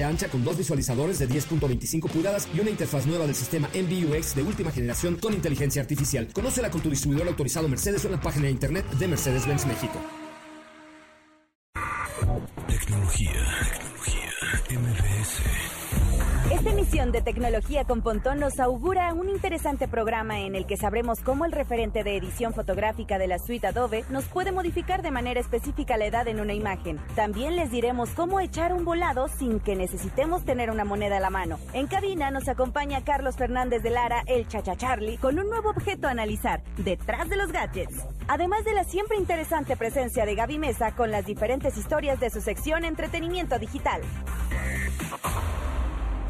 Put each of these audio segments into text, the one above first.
ancha con dos visualizadores de 10.25 pulgadas y una interfaz nueva del sistema MBUX de última generación con inteligencia artificial. Conócela con tu distribuidor autorizado Mercedes en la página de internet de Mercedes-Benz México. Tecnología, tecnología. Esta emisión de Tecnología con Pontón nos augura un interesante programa en el que sabremos cómo el referente de edición fotográfica de la suite Adobe nos puede modificar de manera específica la edad en una imagen. También les diremos cómo echar un volado sin que necesitemos tener una moneda a la mano. En cabina nos acompaña Carlos Fernández de Lara, el Chacha Charlie, con un nuevo objeto a analizar, detrás de los gadgets. Además de la siempre interesante presencia de Gaby Mesa con las diferentes historias de su sección Entretenimiento Digital.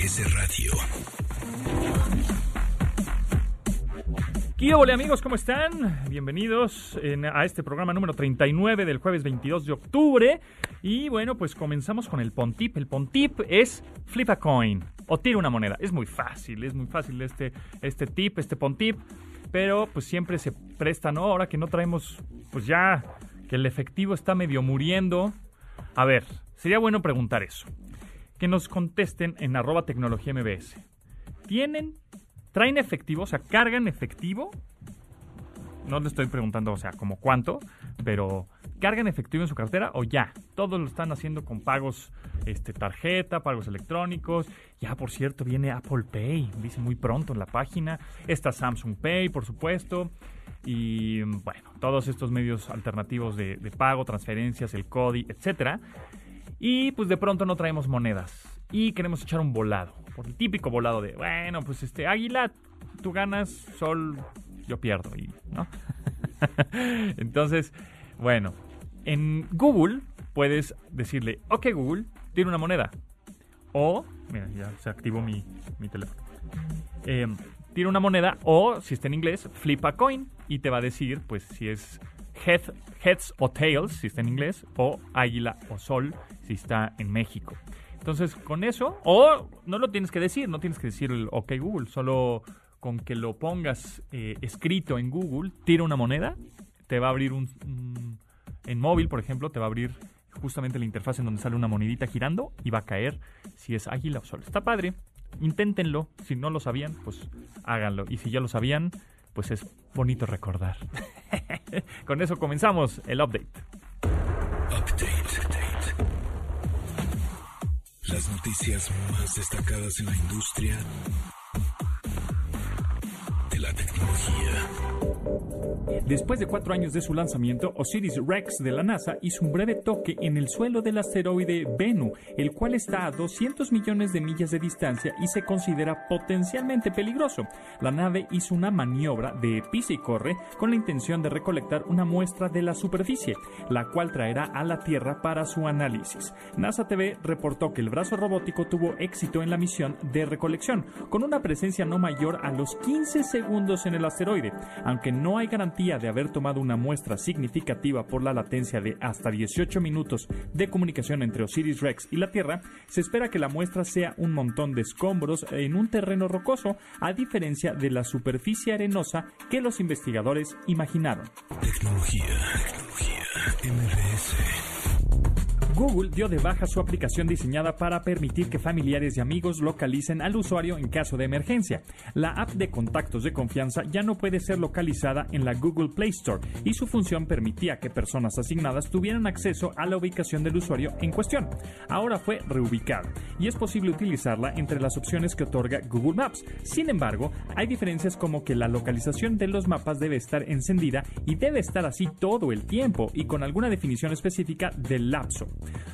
MBS Radio. ¿Qué hola amigos? ¿Cómo están? Bienvenidos a este programa número 39 del jueves 22 de octubre. Y bueno, pues comenzamos con el Pontip. El Pontip es flip a coin o tira una moneda. Es muy fácil, es muy fácil este, este tip, este Pontip. Pero pues siempre se presta, ¿no? Ahora que no traemos, pues ya que el efectivo está medio muriendo. A ver, sería bueno preguntar eso que nos contesten en arroba tecnología MBS. ¿Tienen, traen efectivo, o sea, cargan efectivo? No le estoy preguntando, o sea, como cuánto, pero ¿cargan efectivo en su cartera o ya? Todos lo están haciendo con pagos este, tarjeta, pagos electrónicos. Ya, por cierto, viene Apple Pay, dice muy pronto en la página. Está Samsung Pay, por supuesto. Y bueno, todos estos medios alternativos de, de pago, transferencias, el CODI, etcétera. Y pues de pronto no traemos monedas. Y queremos echar un volado. Por el típico volado de, bueno, pues este, águila, tú ganas, sol, yo pierdo. Y, ¿no? Entonces, bueno, en Google puedes decirle, ok Google, tiene una moneda. O, mira, ya se activó mi, mi teléfono. Eh, tiene una moneda o, si está en inglés, flip a coin y te va a decir, pues, si es heads o tails, si está en inglés, o águila o sol, si está en México. Entonces, con eso, o no lo tienes que decir, no tienes que decir el OK Google, solo con que lo pongas eh, escrito en Google, tira una moneda, te va a abrir un, En móvil, por ejemplo, te va a abrir justamente la interfaz en donde sale una monedita girando y va a caer si es águila o sol. Está padre, inténtenlo. Si no lo sabían, pues háganlo. Y si ya lo sabían, pues es bonito recordar. Con eso comenzamos el update. Update. Las noticias más destacadas en la industria de la tecnología. Después de cuatro años de su lanzamiento, Osiris Rex de la NASA hizo un breve toque en el suelo del asteroide Bennu, el cual está a 200 millones de millas de distancia y se considera potencialmente peligroso. La nave hizo una maniobra de pisa y corre con la intención de recolectar una muestra de la superficie, la cual traerá a la Tierra para su análisis. NASA TV reportó que el brazo robótico tuvo éxito en la misión de recolección, con una presencia no mayor a los 15 segundos en el asteroide, aunque no hay garantía de haber tomado una muestra significativa por la latencia de hasta 18 minutos de comunicación entre Osiris Rex y la Tierra, se espera que la muestra sea un montón de escombros en un terreno rocoso, a diferencia de la superficie arenosa que los investigadores imaginaron. Tecnología, tecnología, Google dio de baja su aplicación diseñada para permitir que familiares y amigos localicen al usuario en caso de emergencia. La app de contactos de confianza ya no puede ser localizada en la Google Play Store y su función permitía que personas asignadas tuvieran acceso a la ubicación del usuario en cuestión. Ahora fue reubicada y es posible utilizarla entre las opciones que otorga Google Maps. Sin embargo, hay diferencias como que la localización de los mapas debe estar encendida y debe estar así todo el tiempo y con alguna definición específica del lapso.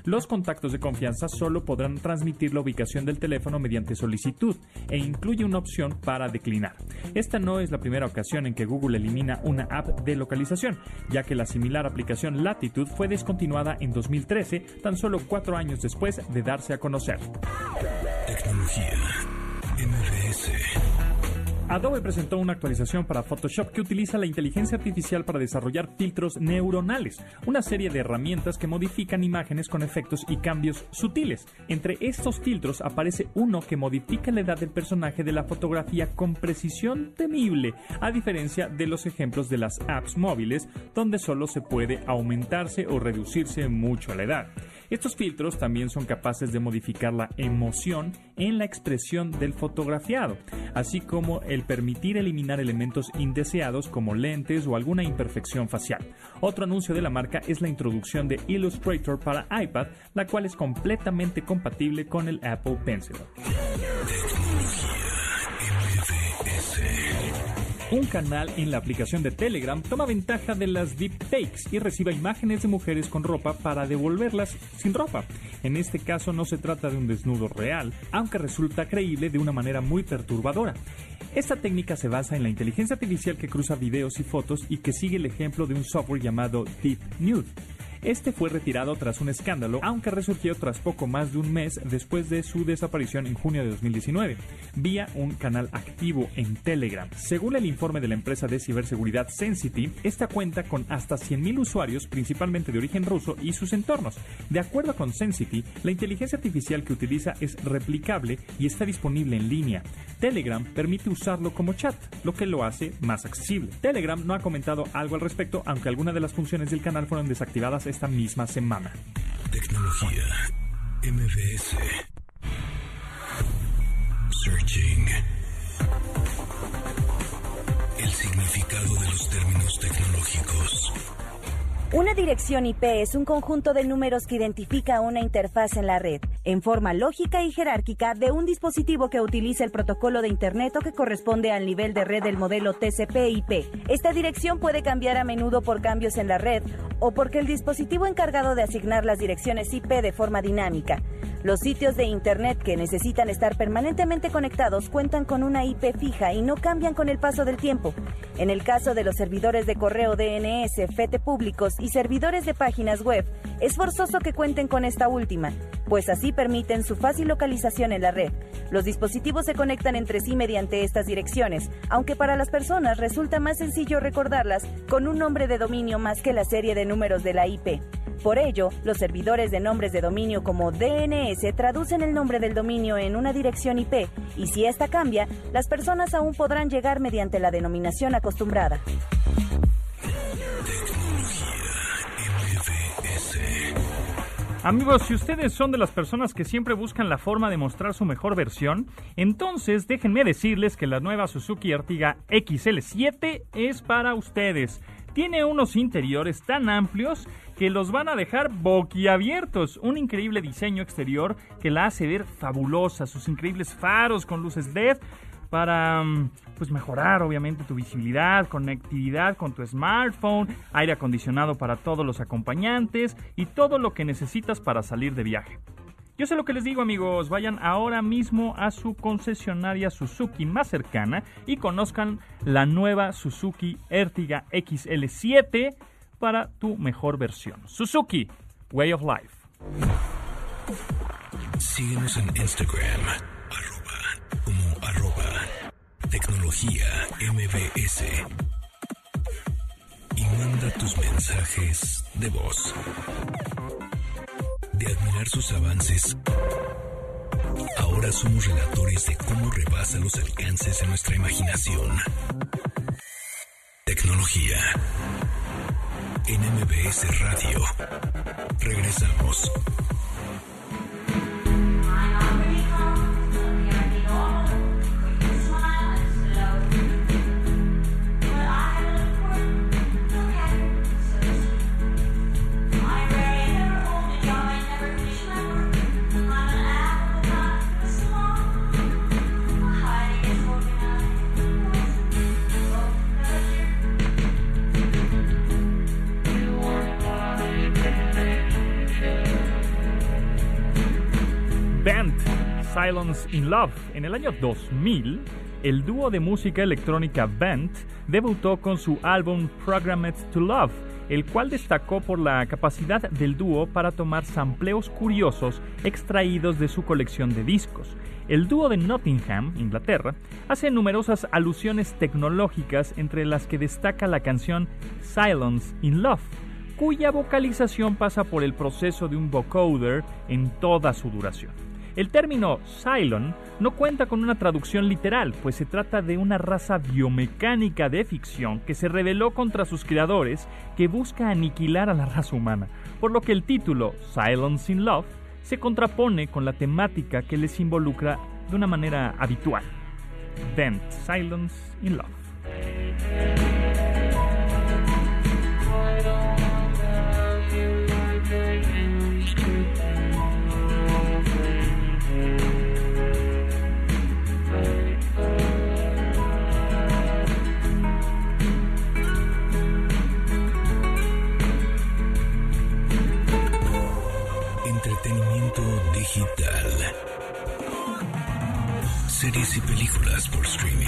Los contactos de confianza solo podrán transmitir la ubicación del teléfono mediante solicitud e incluye una opción para declinar. Esta no es la primera ocasión en que Google elimina una app de localización, ya que la similar aplicación Latitude fue descontinuada en 2013, tan solo cuatro años después de darse a conocer. Adobe presentó una actualización para Photoshop que utiliza la inteligencia artificial para desarrollar filtros neuronales, una serie de herramientas que modifican imágenes con efectos y cambios sutiles. Entre estos filtros aparece uno que modifica la edad del personaje de la fotografía con precisión temible, a diferencia de los ejemplos de las apps móviles, donde solo se puede aumentarse o reducirse mucho la edad. Estos filtros también son capaces de modificar la emoción en la expresión del fotografiado, así como el permitir eliminar elementos indeseados como lentes o alguna imperfección facial. Otro anuncio de la marca es la introducción de Illustrator para iPad, la cual es completamente compatible con el Apple Pencil. Un canal en la aplicación de Telegram toma ventaja de las deepfakes y recibe imágenes de mujeres con ropa para devolverlas sin ropa. En este caso no se trata de un desnudo real, aunque resulta creíble de una manera muy perturbadora. Esta técnica se basa en la inteligencia artificial que cruza videos y fotos y que sigue el ejemplo de un software llamado Deep Nude. Este fue retirado tras un escándalo, aunque resurgió tras poco más de un mes después de su desaparición en junio de 2019, vía un canal activo en Telegram. Según el informe de la empresa de ciberseguridad Sensity, esta cuenta con hasta 100.000 usuarios, principalmente de origen ruso, y sus entornos. De acuerdo con Sensity, la inteligencia artificial que utiliza es replicable y está disponible en línea. Telegram permite usarlo como chat, lo que lo hace más accesible. Telegram no ha comentado algo al respecto, aunque algunas de las funciones del canal fueron desactivadas esta misma semana. Tecnología. MBS. Searching. El significado de los términos tecnológicos. Una dirección IP es un conjunto de números que identifica una interfaz en la red, en forma lógica y jerárquica de un dispositivo que utiliza el protocolo de Internet o que corresponde al nivel de red del modelo TCP/IP. Esta dirección puede cambiar a menudo por cambios en la red o porque el dispositivo encargado de asignar las direcciones IP de forma dinámica. Los sitios de Internet que necesitan estar permanentemente conectados cuentan con una IP fija y no cambian con el paso del tiempo. En el caso de los servidores de correo DNS, FETE públicos y servidores de páginas web, es forzoso que cuenten con esta última, pues así permiten su fácil localización en la red. Los dispositivos se conectan entre sí mediante estas direcciones, aunque para las personas resulta más sencillo recordarlas con un nombre de dominio más que la serie de números de la IP. Por ello, los servidores de nombres de dominio como DNS traducen el nombre del dominio en una dirección IP y si esta cambia, las personas aún podrán llegar mediante la denominación acostumbrada. Amigos, si ustedes son de las personas que siempre buscan la forma de mostrar su mejor versión, entonces déjenme decirles que la nueva Suzuki Ertiga XL7 es para ustedes. Tiene unos interiores tan amplios que los van a dejar boquiabiertos. Un increíble diseño exterior que la hace ver fabulosa. Sus increíbles faros con luces LED para mm, pues mejorar obviamente tu visibilidad, conectividad con tu smartphone, aire acondicionado para todos los acompañantes y todo lo que necesitas para salir de viaje. Yo sé lo que les digo amigos, vayan ahora mismo a su concesionaria Suzuki más cercana y conozcan la nueva Suzuki Ertiga XL7 para tu mejor versión. Suzuki, Way of Life. Síguenos en Instagram, arroba, como arroba, tecnología MBS. Y manda tus mensajes de voz. De admirar sus avances, ahora somos relatores de cómo rebasa los alcances de nuestra imaginación. Tecnología en MBS Radio. Regresamos. Band, Silence in Love. En el año 2000, el dúo de música electrónica Band debutó con su álbum Programmed to Love, el cual destacó por la capacidad del dúo para tomar sampleos curiosos extraídos de su colección de discos. El dúo de Nottingham, Inglaterra, hace numerosas alusiones tecnológicas entre las que destaca la canción Silence in Love cuya vocalización pasa por el proceso de un vocoder en toda su duración. El término Cylon no cuenta con una traducción literal, pues se trata de una raza biomecánica de ficción que se rebeló contra sus creadores que busca aniquilar a la raza humana, por lo que el título Silence in Love se contrapone con la temática que les involucra de una manera habitual. Vent Silence in Love. Digital. Series y películas por streaming.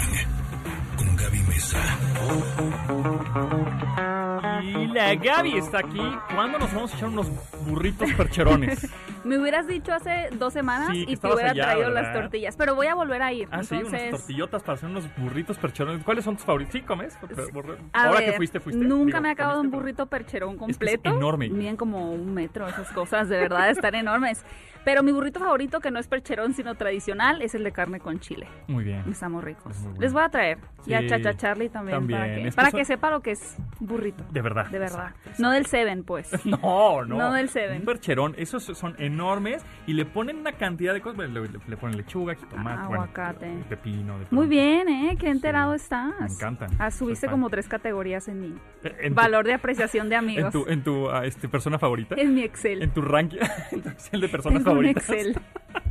Con Gaby Mesa. Y la Gaby está aquí. ¿Cuándo nos vamos a echar unos burritos percherones? Me hubieras dicho hace dos semanas Sí, y te hubiera allá, traído ¿verdad? las tortillas. Pero voy a volver a ir. Ah, sí, unas tortillotas para hacer unos burritos percherones. ¿Cuáles son tus favoritos? ¿Sí comes? A Ahora ver, que fuiste, fuiste. Nunca Digo, me ha acabado un burrito percherón Es que es completo. enorme. Miden como un metro esas cosas, de verdad, están enormes. Pero mi burrito favorito, que no es percherón, sino tradicional, es el de carne con chile. Muy bien. Están muy ricos. Es muy bueno. Les voy a traer. Y a Sí, Chacha Charlie también, para, también. que para que sepa lo que es burrito. De verdad. De verdad. Exacto, No del Seven, pues. No, no. No del Seven. Un percherón, esos son enormes y le ponen una cantidad de cosas. Le, le ponen lechuga, jitomate, bueno, Aguacate. pepino. de Muy bien, ¿eh? Qué enterado Sí, estás. me encantan. Ah, subiste como tres categorías en mi Eh, en tu- valor de apreciación de En amigos. tu, en tu ah, este, persona favorita. En mi Excel. En tu ranking. en tu Excel de personas Tengo un favoritas. Excel.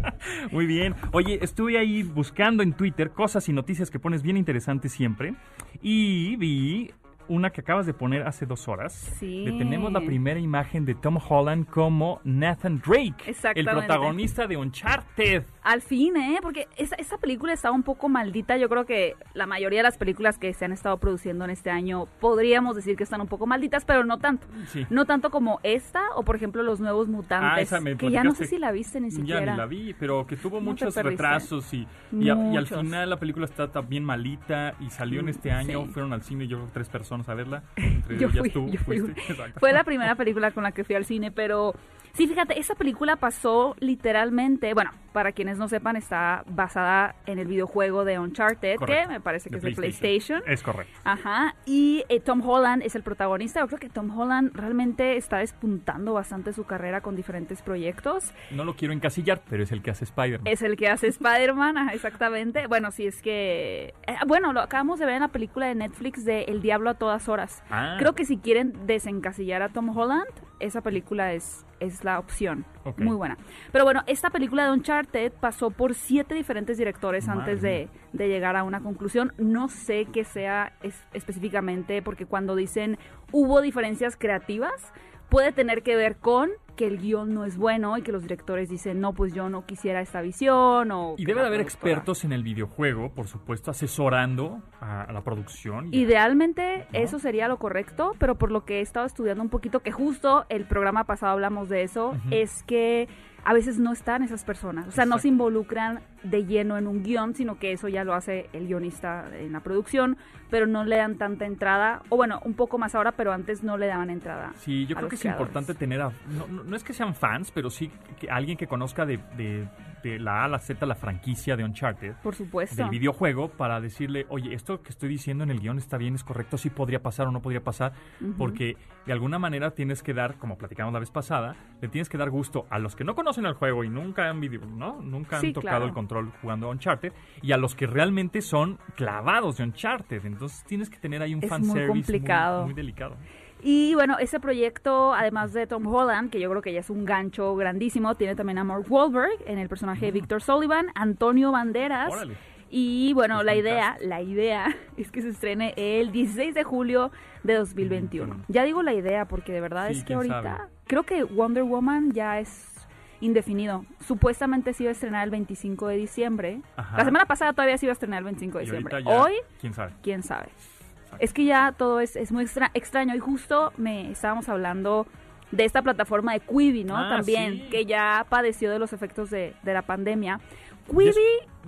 Muy bien. Oye, estuve ahí buscando en Twitter cosas y noticias que pones bien interesantes siempre. Y vi una que acabas de poner hace dos horas. Sí. Que tenemos la primera imagen de Tom Holland como Nathan Drake. El protagonista de Uncharted. Al fin, ¿eh? Porque esa, esa película estaba un poco maldita. Yo creo que la mayoría de las películas que se han estado produciendo en este año podríamos decir que están un poco malditas, pero no tanto. Sí. No tanto como esta o, por ejemplo, Los Nuevos Mutantes. Ah, esa me que ya no sé si la viste ni Ya siquiera. ni la vi, pero que tuvo No muchos retrasos y, y, a- y al Muchos. final la película está también malita y salió en este año. sí. Fueron al cine yo creo tres personas a verla. Entre Yo ellas fui, tú yo fui. fuiste. Exacto. Fue la primera película con la que fui al cine, pero sí, fíjate, esa película pasó literalmente, bueno, para quienes no sepan, está basada en el videojuego de Uncharted, Correcto. que me parece que De es de PlayStation. Es correcto. Ajá, y eh, Tom Holland es el protagonista. Yo creo que Tom Holland realmente está despuntando bastante su carrera con diferentes proyectos. No lo quiero encasillar, pero es el que hace Spider-Man. Es el que hace Spider-Man, ajá, exactamente. Bueno, sí, es que... eh, bueno, lo acabamos de ver en la película de Netflix de El Diablo a todas horas. Ah. Creo que si quieren desencasillar a Tom Holland, esa película es, es la opción. Muy buena. Pero bueno, esta película de Uncharted pasó por siete diferentes directores Madre antes de, de llegar a una conclusión. No sé qué sea es- específicamente, porque cuando dicen hubo diferencias creativas, puede tener que ver con que el guion no es bueno y que los directores dicen, no, pues yo no quisiera esta visión o... Y debe de haber productora- expertos en el videojuego, por supuesto, asesorando a, a la producción. y Idealmente ¿No? eso sería lo correcto, pero por lo que he estado estudiando un poquito, que justo el programa pasado hablamos de eso, es que a veces no están esas personas, o sea, no se involucran de lleno en un guion, sino que eso ya lo hace el guionista en la producción, pero no le dan tanta entrada, o bueno, un poco más ahora, pero antes no le daban entrada. Sí, yo creo que es creadores. importante tener a... No, no- no es que sean fans, pero sí que alguien que conozca de, de de la A a la Z la franquicia de Uncharted. Por supuesto. Del videojuego para decirle, oye, esto que estoy diciendo en el guion está bien, es correcto, sí podría pasar o no podría pasar, porque de alguna manera tienes que dar, como platicamos la vez pasada, le tienes que dar gusto a los que no conocen el juego y nunca han, video, ¿no? nunca han Sí, tocado claro. el control jugando Uncharted, y a los que realmente son clavados de Uncharted. Entonces tienes que tener ahí un Es fanservice muy, complicado. muy delicado. Y bueno, ese proyecto, además de Tom Holland, que yo creo que ya es un gancho grandísimo, tiene también a Mark Wahlberg en el personaje de Victor Sullivan, Antonio Banderas. Órale. Y bueno, la idea, la idea es que se estrene el 16 de julio de 2021. Ya digo la idea porque de verdad Sí, es que ahorita sabe. creo que Wonder Woman ya es indefinido. Supuestamente se iba a estrenar el 25 de diciembre. Ajá. La semana pasada todavía se iba a estrenar el 25 de Y diciembre. ya, Hoy quién sabe. quién sabe. Es que ya todo es, es muy extra- extraño y justo me estábamos hablando de esta plataforma de Quibi, ¿no? Ah, También, sí. que ya padeció de los efectos de, de la pandemia. Y Quibi, eso,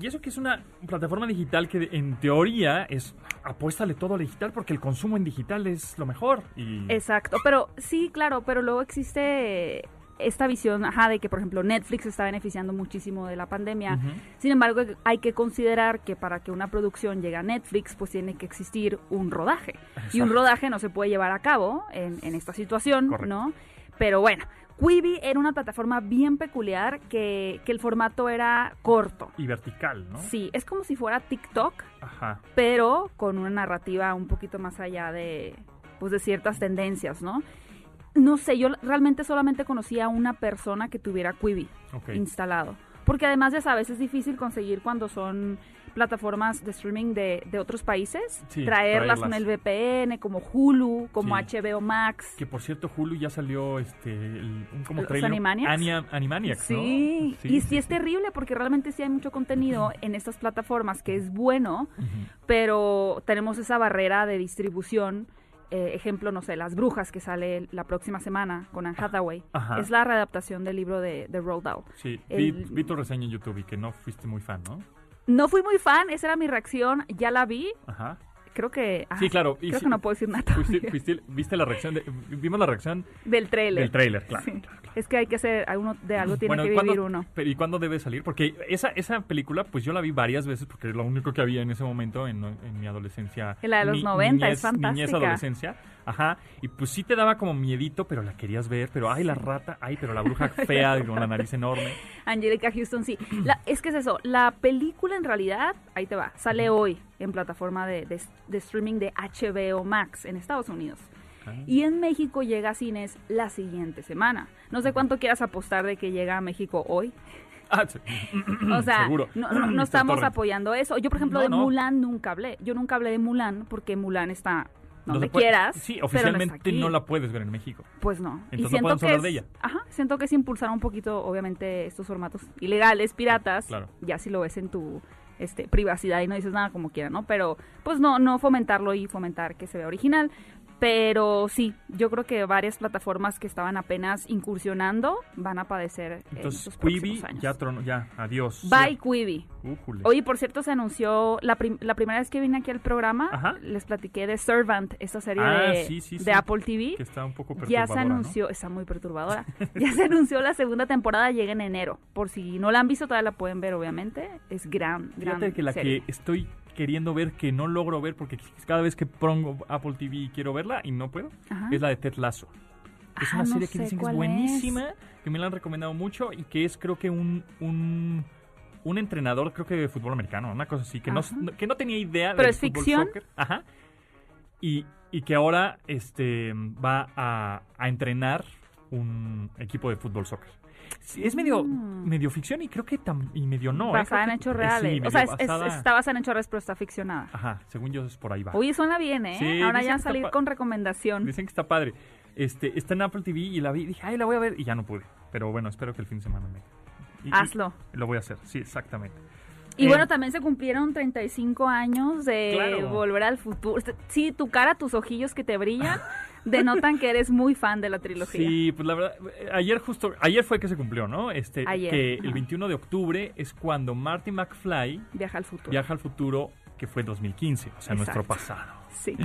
y eso que es una plataforma digital que en teoría es apuéstale todo a digital porque el consumo en digital es lo mejor. Y exacto, pero sí, claro, pero luego existe esta visión, ajá, de que por ejemplo Netflix está beneficiando muchísimo de la pandemia. Sin embargo, hay que considerar que para que una producción llegue a Netflix, pues tiene que existir un rodaje. Y un rodaje no se puede llevar a cabo en, en esta situación, Correcto. ¿no? Pero bueno, Quibi era una plataforma bien peculiar que, que el formato era corto. y vertical, ¿no? Sí, es como si fuera TikTok, Ajá. pero con una narrativa un poquito más allá de, pues, de ciertas tendencias, ¿no? No sé, yo realmente solamente conocía a una persona que tuviera Quibi instalado. Porque además ya sabes, es difícil conseguir cuando son plataformas de streaming de, de otros países, Sí, traerlas traerlas. con el VPN, como Hulu, como Sí. HBO Max. Que por cierto, Hulu ya salió este el- un como ¿Los trailer. Animaniacs? Ania- Animaniacs, ¿no? Sí, y sí, es terrible porque realmente sí hay mucho contenido en estas plataformas que es bueno, pero tenemos esa barrera de distribución. Eh, ejemplo, no sé, Las Brujas que sale la próxima semana con Anne Hathaway. Ajá. Es la readaptación del libro de, de Roald Dahl. Sí, El- vi, vi tu reseña en YouTube y que no fuiste muy fan, ¿no? No fui muy fan, esa era mi reacción, ya la vi, Ajá. Creo que... ah, Sí, claro. Creo que no puedo decir nada fuiste- fuiste- viste la reacción, de- vimos la reacción del trailer. del trailer, claro. Sí. claro, claro. Es que hay que hacer, uno, de algo tiene Bueno, que ¿y cuándo- vivir uno. pero ¿Y cuándo debe salir? Porque esa, esa película, pues yo la vi varias veces porque es lo único que había en ese momento en, en mi adolescencia. La de los Ni- 90, es niñez- fantástica. Niñez, adolescencia. Ajá. Y pues sí te daba como miedito, pero la querías ver. Pero, ay, la rata, ay, pero la bruja fea con la nariz enorme. Angelica Houston, sí. La- es que es eso, la película en realidad, ahí te va, sale hoy en plataforma de, de- de streaming de HBO Max en Estados Unidos. Y en México llega a cines la siguiente semana. No sé cuánto quieras apostar de que llega a México hoy. Ah, sí. O sea, Seguro. no, no- no estamos Torrent. apoyando eso. Yo, por ejemplo, No, de no. Mulan nunca hablé. Yo nunca hablé de Mulan porque Mulan está No donde se puede- quieras. Sí, pero no, oficialmente no la puedes ver en México. Pues no. Entonces no podemos que hablar es, de ella. Ajá, siento que es impulsar un poquito, obviamente, estos formatos ilegales, piratas. Claro. Ya si lo ves en tu este, privacidad y no dices nada como quiera, ¿no? Pero, pues no, no fomentarlo y fomentar que se vea original. Pero sí, yo creo que varias plataformas que estaban apenas incursionando van a padecer en Entonces, estos Quibi años. ya tronó, ya, adiós. Bye Quibi. Újule. Oye, por cierto, se anunció la, prim- la primera vez que vine aquí al programa, Ajá. les platiqué de Servant, esta serie Ah, de, sí, sí, de sí. Apple TV. Que está un poco Ya perturbadora, se ¿no? anunció, está muy perturbadora. ya se anunció la segunda temporada, llega en enero. Por si no la han visto, todavía la pueden ver, obviamente. Es gran, gran Fíjate que la serie. que estoy queriendo ver, que no logro ver, porque cada vez que pongo Apple TV quiero verla y no puedo, Ajá. es la de Ted Lasso. Es Ah, una no serie que dicen que es buenísima, que me la han recomendado mucho y que es creo que un, un, un entrenador, creo que de fútbol americano, una cosa así, que, no, que no tenía idea es fútbol ficción. soccer. Ajá. Y, y que ahora este, va a, a entrenar un equipo de fútbol soccer. Sí, es medio, Mm. medio ficción y creo que tam- y medio no. ¿eh? basada Creo en hechos eh, reales. sí, o sea, es- es- basada- está basada en hechos reales, pero está ficcionada. Ajá, según yo es por ahí va. Oye, suena bien, ¿eh? Sí, Ahora ya salir con recomendación. Dicen que está padre. Este, está en Apple TV y la vi y dije, ay, la voy a ver y ya no pude. Pero bueno, espero que el fin de semana me... y- y- Hazlo. lo voy a hacer, sí, exactamente. Y Eh, bueno, también se cumplieron 35 años de Claro. volver al futuro. Sí, tu cara, tus ojillos que te brillan, denotan que eres muy fan de la trilogía. Sí, pues la verdad, ayer justo, ayer fue que se cumplió, ¿no? Este, Ayer, que el 21 de octubre es cuando Marty McFly Viaja al futuro. viaja al futuro, que fue 2015, o sea, nuestro pasado. Sí.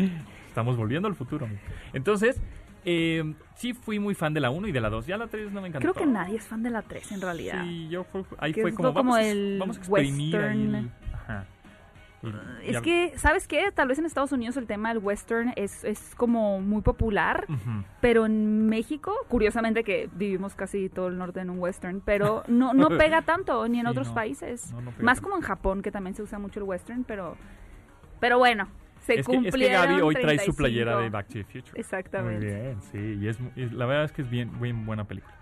Estamos volviendo al futuro. Entonces, Eh, sí fui muy fan de la 1 y de la 2. Ya la 3 no me encantó. Creo que nadie es fan de la 3 en realidad. Sí, yo fue, ahí Que fue como, vamos, el vamos a exprimir ahí western. el- Ajá. Es ya- que, ¿sabes qué? Tal vez en Estados Unidos el tema del western es, es como muy popular, pero en México, curiosamente que vivimos casi todo el norte en un western, pero no, no pega tanto ni en Sí, otros no. países. No, no Más tanto. como en Japón, que también se usa mucho el western, pero, pero bueno, se es, que, es que Gaby hoy trae su 35. playera de Back to the Future. Exactamente. Muy bien, sí. Y es, es- la verdad es que es bien, bien buena película.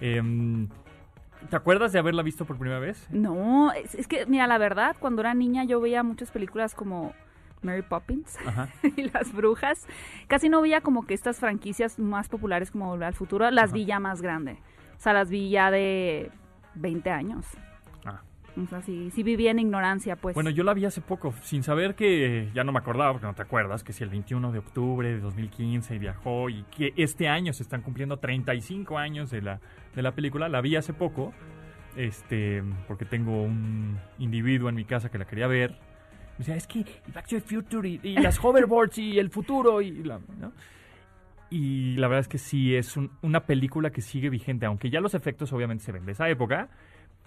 Em, ¿Te acuerdas de haberla visto por primera vez? No, es, es que, mira, la verdad, cuando era niña yo veía muchas películas como Mary Poppins Ajá. y Las Brujas. Casi no veía como que estas franquicias más populares como Volver al Futuro, las Ajá. vi ya más grande. O sea, las vi ya de 20 años. O sea, sí, vivía en ignorancia, pues. Bueno, yo la vi hace poco, sin saber que, ya no me acordaba, porque no te acuerdas, que si el 21 de octubre de 2015 viajó y que este año se están cumpliendo 35 años de la, de la película, la vi hace poco, este, porque tengo un individuo en mi casa que la quería ver. Me decía, es que Back to the Future y, las hoverboards y el futuro y la... ¿no? Y la verdad es que sí, es un- una película que sigue vigente, aunque ya los efectos obviamente se ven de esa época,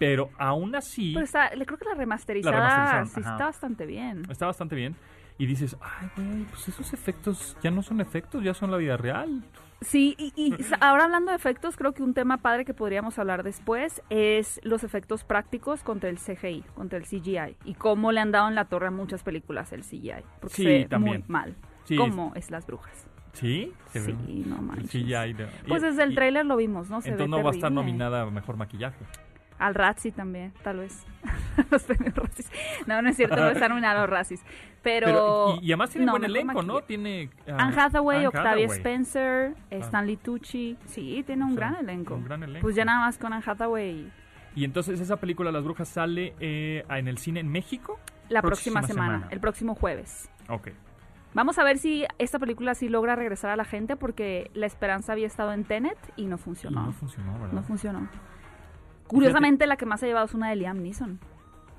pero aún así... Pero está, le creo que la remasterizada remasterizaron, sí ajá. está bastante bien. Está bastante bien. Y dices, ay, güey, pues esos efectos ya no son efectos, ya son la vida real. Sí, y, ahora hablando de efectos, creo que un tema padre que podríamos hablar después es los efectos prácticos contra el CGI, contra el CGI, y cómo le han dado en la torre a muchas películas el CGI. Porque Sí, se ve también. muy mal. Sí, Como es Las Brujas. ¿Sí? Se ve Sí, no el manches. CGI de- Pues desde el tráiler lo vimos, ¿no? Se Entonces ve no va a estar nominada a Mejor Maquillaje. Al Razzie también, tal vez. los premios Razzies. No, no es cierto, no está nominado a los Razzies. Pero... Pero, y, y además tiene no, buen elenco, ¿no? Tiene... ah, Anne Hathaway, Anne Octavia Hathaway. Spencer, Ah. Stanley Tucci. Sí, tiene un O sea, gran elenco. un gran elenco. Pues ya nada más con Anne Hathaway Y entonces esa película Las Brujas sale eh, en el cine en México. la próxima, Próxima semana, semana. el próximo jueves. Ok. Vamos a ver si esta película sí logra regresar a la gente porque la esperanza había estado en Tenet y no Y funcionó. no funcionó, ¿verdad? No funcionó. Curiosamente, la que más ha llevado es una de Liam Neeson,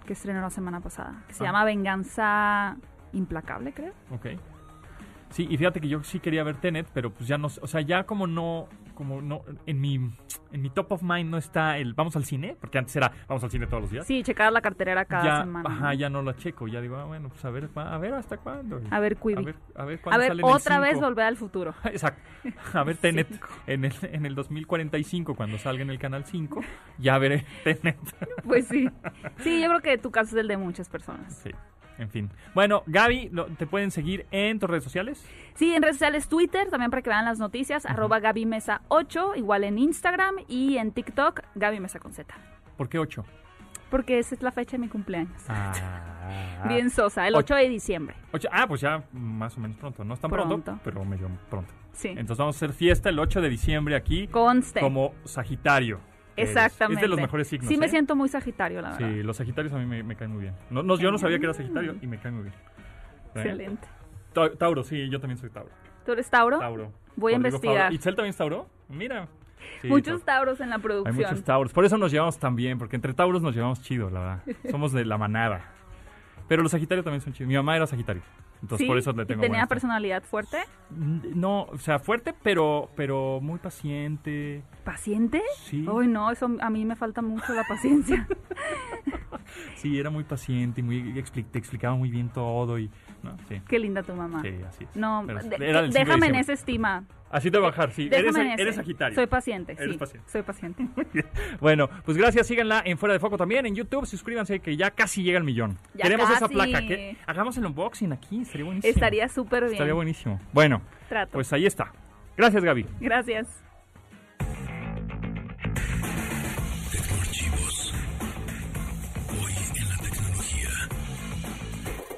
que estrenó la semana pasada, que se Ah. llama Venganza Implacable, creo. Ok. Sí, y fíjate que yo sí quería ver Tenet, pero pues ya no, o sea, ya como no, como no, en mi, en mi top of mind no está el vamos al cine, porque antes era vamos al cine todos los días. Sí, checar la cartelera cada ya, semana. ajá, ya no la checo, ya digo, ah, bueno, pues a ver, a ver hasta cuándo. A ver, Quibi. A ver, a ver, A cuándo ver, sale otra vez volver al futuro. Exacto. A ver Tenet en el, en el 2045, cuando salga en el canal 5, ya veré Tenet. Pues sí. Sí, yo creo que tu caso es el de muchas personas. Sí, en fin. Bueno, Gaby, ¿te pueden seguir en tus redes sociales? Sí, en redes sociales Twitter, también para que vean las noticias, arroba Gaby Mesa 8, igual en Instagram y en TikTok, Gaby Mesa con Z. ¿Por qué 8? Porque esa es la fecha de mi cumpleaños. Ah, Bien sosa, el Och- 8 de diciembre. Ocho- ah, pues ya más o menos pronto. No es tan pronto, Pronto. pero medio pronto. Sí. Entonces vamos a hacer fiesta el 8 de diciembre aquí Conste. como Sagitario. Exactamente. Es de los mejores signos. Sí, me ¿eh? siento muy sagitario, la verdad. Sí, los Sagitarios a mí me, me caen muy bien. No, no, yo no sabía que era Sagitario y me caen muy bien. ¿Eh? Excelente. Ta- Tauro, sí, yo también soy Tauro. ¿Tú eres Tauro? Tauro. Voy a investigar. Fabra. ¿Itzel también es Tauro? Mira. Sí, Muchos Tauro. Tauros en la Hay producción. muchos Tauros. Por eso nos llevamos tan bien, porque entre Tauros nos llevamos chido, la verdad. Somos de la manada. Pero los Sagitarios también son chidos. Mi mamá era Sagitario. Entonces Sí, por eso le ¿Y tengo tenía personalidad fuerte? No, o sea, fuerte, pero, pero muy paciente. ¿Paciente? Sí. Uy, no, eso a mí me falta mucho la paciencia. Sí, era muy paciente y muy, te explicaba muy bien todo y... No, sí, Qué linda tu mamá. sí, así es. No, Pero de- era del 5 de déjame en esa estima. Así te voy a bajar, sí. Déjame Eres, eres Sagitario. Soy paciente, Eres sí. paciente. Soy paciente. Bueno, pues gracias, síganla en Fuera de Foco también, en YouTube, suscríbanse que ya casi llega el millón. Ya Queremos esa casi. placa, que hagamos el unboxing aquí, estaría buenísimo. Estaría súper bien. Estaría buenísimo. Bueno, Trato. pues ahí está. Gracias, Gaby. Gracias.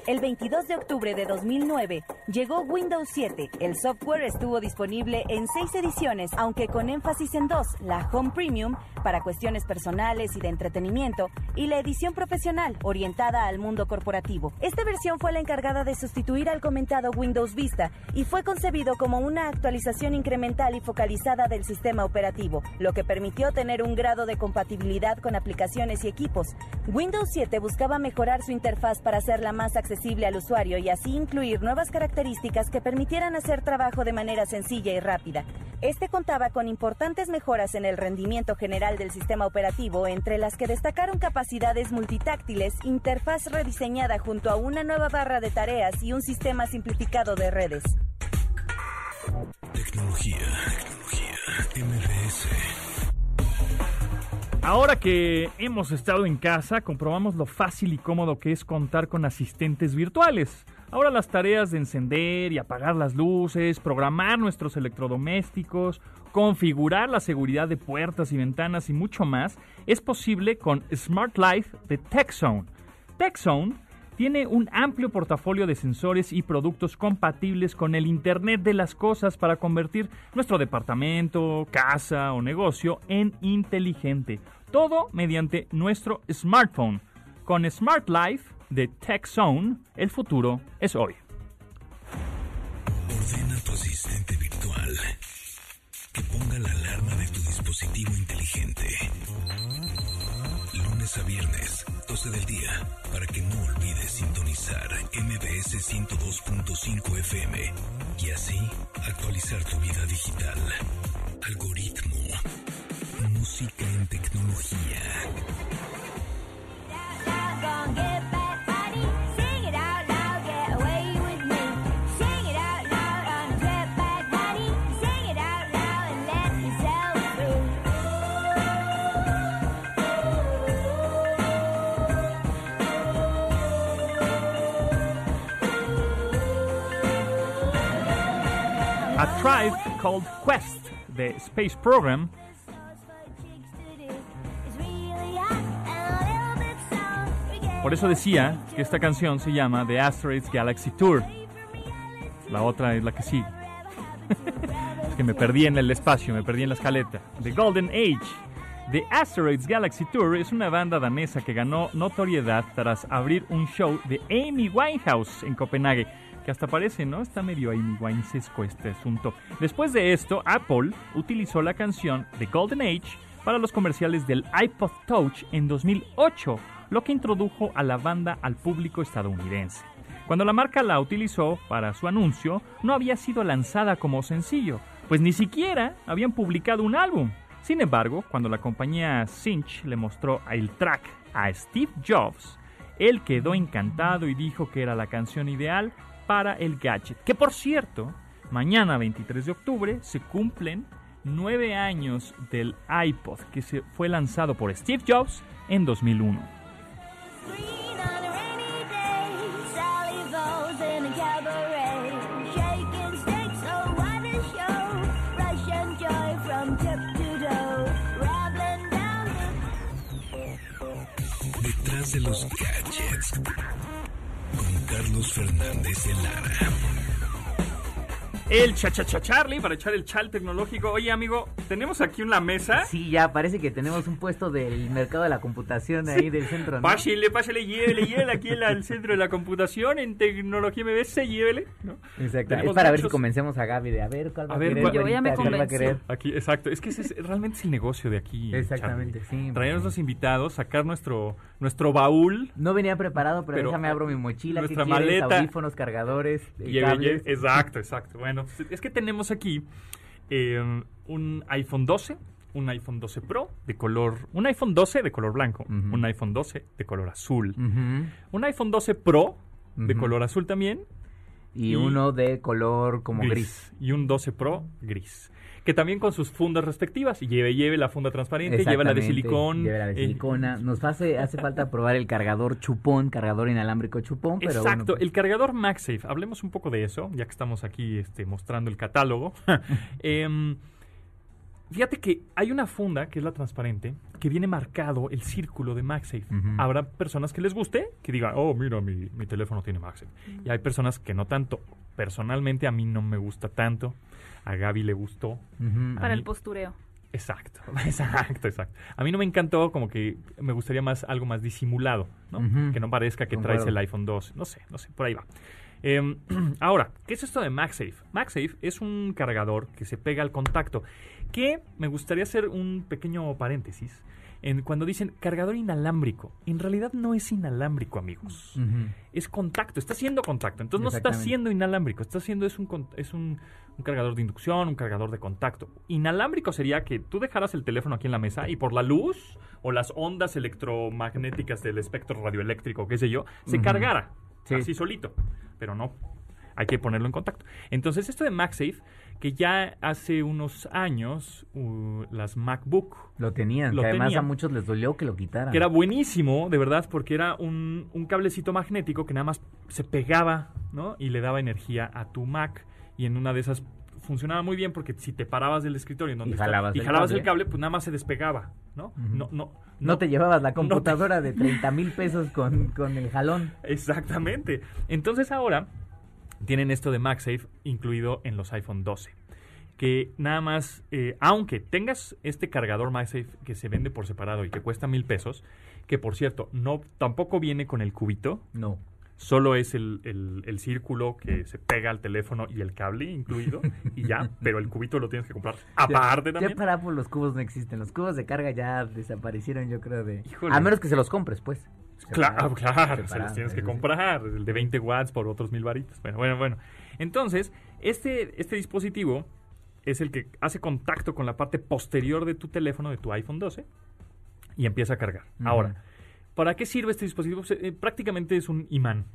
El 22 de octubre de 2009 llegó Windows 7. El software estuvo disponible en seis ediciones, aunque con énfasis en dos, la Home Premium para cuestiones personales y de entretenimiento y la edición profesional orientada al mundo corporativo. Esta versión fue la encargada de sustituir al comentado Windows Vista y fue concebido como una actualización incremental y focalizada del sistema operativo, lo que permitió tener un grado de compatibilidad con aplicaciones y equipos. Windows 7 buscaba mejorar su interfaz para hacerla más accesible al usuario y así incluir nuevas características que permitieran hacer trabajo de manera sencilla y rápida. Este contaba con importantes mejoras en el rendimiento general del sistema operativo, entre las que destacaron capacidades multitáctiles, interfaz rediseñada junto a una nueva barra de tareas y un sistema simplificado de redes. Tecnología, tecnología, MBS. Ahora que hemos estado en casa, comprobamos lo fácil y cómodo que es contar con asistentes virtuales. Ahora las tareas de encender y apagar las luces, programar nuestros electrodomésticos, configurar la seguridad de puertas y ventanas y mucho más es posible con Smart Life de TechZone. TechZone tiene un amplio portafolio de sensores y productos compatibles con el Internet de las Cosas para convertir nuestro departamento, casa o negocio en inteligente. Todo mediante nuestro smartphone. Con Smart Life de TechZone, el futuro es hoy. Ordena a tu asistente virtual que ponga la alarma de tu dispositivo inteligente. Lunes a viernes, 12 del día, para que no olvides sintonizar MBS 102.5 FM y así actualizar tu vida digital. Algoritmo. Música en tecnología. A Tribe Called Quest de Space Program Por eso decía que esta canción se llama The Asteroids Galaxy Tour. La otra es la que sigue. es que me perdí en el espacio, me perdí en la escaleta. The Golden Age. The Asteroids Galaxy Tour es una banda danesa que ganó notoriedad tras abrir un show de Amy Winehouse en Copenhague. Que hasta parece, ¿no? Está medio Amy Winesesco este asunto. Después de esto, Apple utilizó la canción The Golden Age para los comerciales del iPod Touch en 2008 lo que introdujo a la banda al público estadounidense. Cuando la marca la utilizó para su anuncio, no había sido lanzada como sencillo, pues ni siquiera habían publicado un álbum. Sin embargo, cuando la compañía Cinch le mostró el track a Steve Jobs, él quedó encantado y dijo que era la canción ideal para el gadget. Que por cierto, mañana 23 de octubre se cumplen nueve años del iPod que se fue lanzado por Steve Jobs en 2001. Detrás de los gadgets. Con Carlos Fernández de Lara. El chachacha Charlie para echar el chal tecnológico. Oye, amigo, tenemos aquí una mesa. Sí, ya parece que tenemos un puesto del mercado de la computación ahí del centro. ¿no? Pásale, pásale, llévele, llévele aquí al centro de la computación en tecnología MBS, llévele. ¿no? Exacto. Tenemos Es para ver si convencemos a Gaby de a ver cuál va A a, ver, querer. Yo ya me convenció. querer. Aquí, exacto. Es que ese es, realmente es el negocio de aquí. Exactamente, Charlie. sí. Traernos los invitados, sacar nuestro, nuestro baúl. No venía preparado, pero, Pero, déjame abro mi mochila. ¿Qué nuestra quieres? maleta. Audífonos, cargadores, Lleve, cables. lleve- exacto, exacto. Bueno, pues, es que tenemos aquí eh, un iPhone 12, un iPhone 12 Pro de color, un iPhone 12 de color blanco, un iPhone 12 de color azul, un iPhone 12 Pro de color azul también y, Y- uno de color como gris. y un 12 Pro gris. Que también con sus fundas respectivas. Lleve, lleve la funda transparente, lleve la de silicón. Lleve la de eh, silicona. Nos hace, hace falta probar el cargador chupón, cargador inalámbrico chupón, pero bueno, Exacto, pues, el cargador MagSafe. Hablemos un poco de eso, ya que estamos aquí este, mostrando el catálogo. Em, fíjate que hay una funda, que es la transparente, que viene marcado el círculo de MagSafe. Habrá personas que les guste, que digan, oh, mira, mi, mi teléfono tiene MagSafe. Y hay personas que no tanto. Personalmente a mí no me gusta tanto. A Gaby le gustó. Para mí- el postureo. Exacto, exacto, exacto. A mí no me encantó, como que me gustaría más algo más disimulado, ¿no? Que no parezca que traes el iPhone 2. No sé, no sé, por ahí va. Em, ahora, ¿qué es esto de MagSafe? MagSafe es un cargador que se pega al contacto. Que me gustaría hacer un pequeño paréntesis. En, cuando dicen cargador inalámbrico, en realidad no es inalámbrico, amigos. Es contacto, está haciendo contacto. Entonces no está siendo inalámbrico, está haciendo es un es un, un cargador de inducción, un cargador de contacto. Inalámbrico sería que tú dejaras el teléfono aquí en la mesa y por la luz o las ondas electromagnéticas del espectro radioeléctrico, qué sé yo, se cargara Sí. así solito. Pero no, hay que ponerlo en contacto. Entonces esto de MagSafe, que ya hace unos años uh, las MacBook Lo tenían, Lo que además tenían. a muchos les dolió que lo quitaran. que era buenísimo, de verdad, porque era un, un cablecito magnético que nada más se pegaba, ¿no? Y le daba energía a tu Mac. Y en una de esas funcionaba muy bien porque si te parabas del escritorio en donde Y está- jalabas y el cable. pues nada más se despegaba, ¿no? Ujú. No, no, No te llevabas la no te- computadora de 30 mil pesos con, con el jalón. Exactamente. Entonces ahora tienen esto de MagSafe incluido en los iPhone 12. Que nada más, eh, aunque tengas este cargador MagSafe que se vende por separado y que cuesta mil pesos, que por cierto, no, tampoco viene con el cubito, No. solo es el, el- el círculo que se pega al teléfono y el cable incluido, y ya, pero el cubito lo tienes que comprar aparte ya, también. Ya para Apple los cubos no existen. Los cubos de carga ya desaparecieron, yo creo, de... Híjole. A menos que se los compres, pues. Claro, claro, se los tienes que comprar, el de 20 watts por otros mil varitos. Bueno, bueno, bueno. Entonces, este, este dispositivo es el que hace contacto con la parte posterior de tu teléfono, de tu iPhone 12, y empieza a cargar. Ahora, ¿para qué sirve este dispositivo? Eh, prácticamente es un imán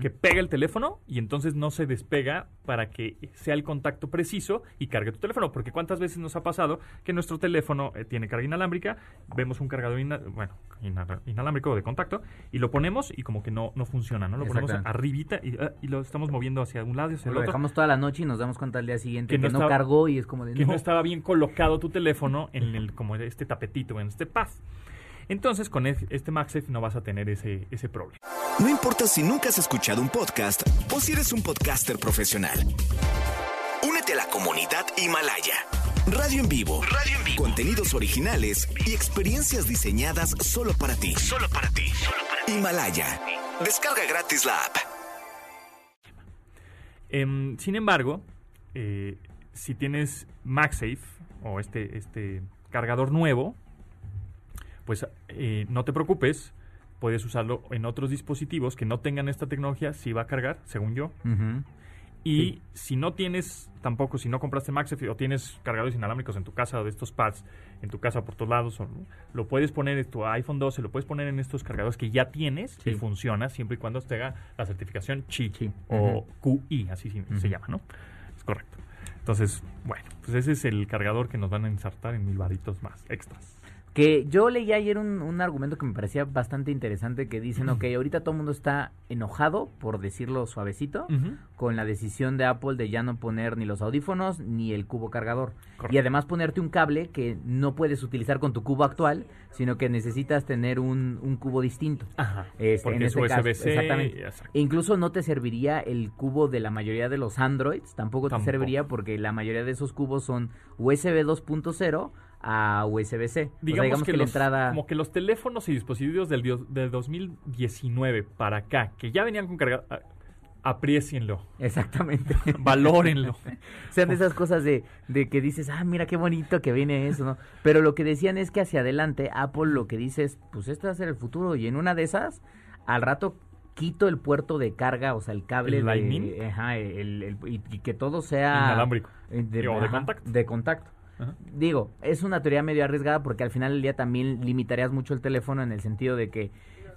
que pega el teléfono y entonces no se despega para que sea el contacto preciso y cargue tu teléfono. Porque cuántas veces nos ha pasado que nuestro teléfono eh, tiene carga inalámbrica, vemos un cargador ina- bueno, ina- inalámbrico de contacto y lo ponemos y como que no, no funciona, ¿no? Lo ponemos arribita y, ah, y lo estamos moviendo hacia un lado y hacia el Lo otro. dejamos toda la noche y nos damos cuenta al día siguiente Que que, no cargó y es como de... que no. no. estaba bien colocado tu teléfono en el como este tapetito, en este pad. Entonces con e- este MagSafe no vas a tener ese, ese problema. No importa si nunca has escuchado un podcast o si eres un podcaster profesional. Únete a la comunidad Himalaya. Radio en vivo. Radio en vivo. Contenidos originales y experiencias diseñadas solo para ti. Solo para ti. Himalaya. Descarga gratis la app. Em, sin embargo, eh, si tienes MagSafe o este, este cargador nuevo, pues eh, no te preocupes, puedes usarlo en otros dispositivos que no tengan esta tecnología, si va a cargar, según yo. Y Sí. si no tienes, tampoco, si no compraste MagSafe o tienes cargadores inalámbricos en tu casa o de estos pads en tu casa por todos lados, o- lo puedes poner en tu iPhone 12, lo puedes poner en estos cargadores que ya tienes y funciona siempre y cuando tenga la certificación CHI Sí. o QI, así se, llama, ¿no? Es correcto. Entonces, bueno, pues ese es el cargador que nos van a insertar en mil varitos más extras. Que yo leí ayer un, un argumento que me parecía bastante interesante que dicen, ok, ahorita todo el mundo está enojado, por decirlo suavecito, con la decisión de Apple de ya no poner ni los audífonos ni el cubo cargador. Correcto. Y además ponerte un cable que no puedes utilizar con tu cubo actual, sino que necesitas tener un, un cubo distinto. Ajá. Este, Porque en es este caso, USB-C. exactamente. exacto. E incluso no te serviría el cubo de la mayoría de los Androids, tampoco te Tampoco. serviría porque la mayoría de esos cubos son USB 2.0 a USB-C. O sea, Digamos, que, que, la los, entrada... como que los teléfonos y dispositivos del, del 2019 para acá, que ya venían con carga, apriecienlo, Exactamente. valórenlo. Sean de esas cosas de, de que dices, ah, mira qué bonito que viene eso, ¿no? Pero lo que decían es que hacia adelante Apple lo que dice es, pues este va a ser el futuro y en una de esas, al rato quito el puerto de carga, o sea, el cable ¿El de... Lightning? Ajá, el- el- y, y que todo sea... Inalámbrico. eh, De, O de ajá, contacto. De contacto. Digo, es una teoría medio arriesgada porque al final del día también limitarías mucho el teléfono en el sentido de que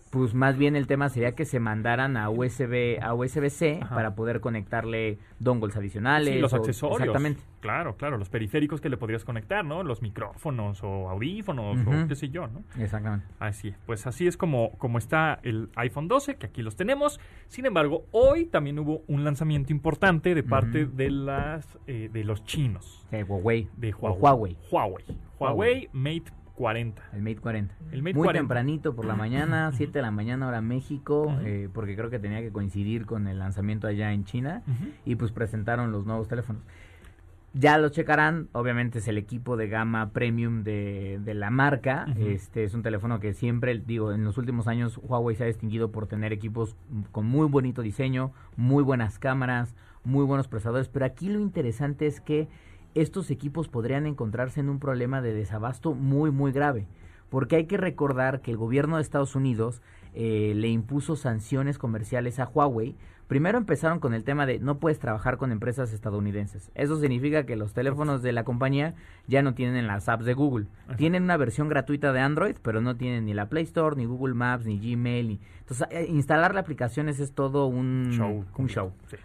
pues más bien el tema sería que se mandaran a USB a USB-C para poder conectarle dongles adicionales. Sí, los o- accesorios. Exactamente. Claro, claro, los periféricos que le podrías conectar, ¿no? Los micrófonos o audífonos o qué sé yo, ¿no? Exactamente. Así, pues así es como, como está el iPhone 12, que aquí los tenemos. Sin embargo, hoy también hubo un lanzamiento importante de parte de las eh, de los chinos, Sí, Huawei. de O Huawei. Huawei. Huawei. Huawei Mate 40. El Mate 40. El Mate Muy 40. tempranito por la mañana, 7 de la mañana hora México, eh, porque creo que tenía que coincidir con el lanzamiento allá en China. Y pues presentaron los nuevos teléfonos. Ya los checarán, obviamente es el equipo de gama premium de, de la marca. Este es un teléfono que siempre, digo, en los últimos años Huawei se ha distinguido por tener equipos con muy bonito diseño, muy buenas cámaras, muy buenos procesadores, pero aquí lo interesante es que estos equipos podrían encontrarse en un problema de desabasto muy muy grave, porque hay que recordar que el gobierno de Estados Unidos eh, le impuso sanciones comerciales a Huawei. Primero empezaron con el tema de no puedes trabajar con empresas estadounidenses. Eso significa que los teléfonos de la compañía ya no tienen las apps de Google. Tienen una versión gratuita de Android, pero no tienen ni la Play Store, ni Google Maps, ni Gmail. Ni... Entonces, eh, instalar la aplicación es todo un Show. Un show. Sí.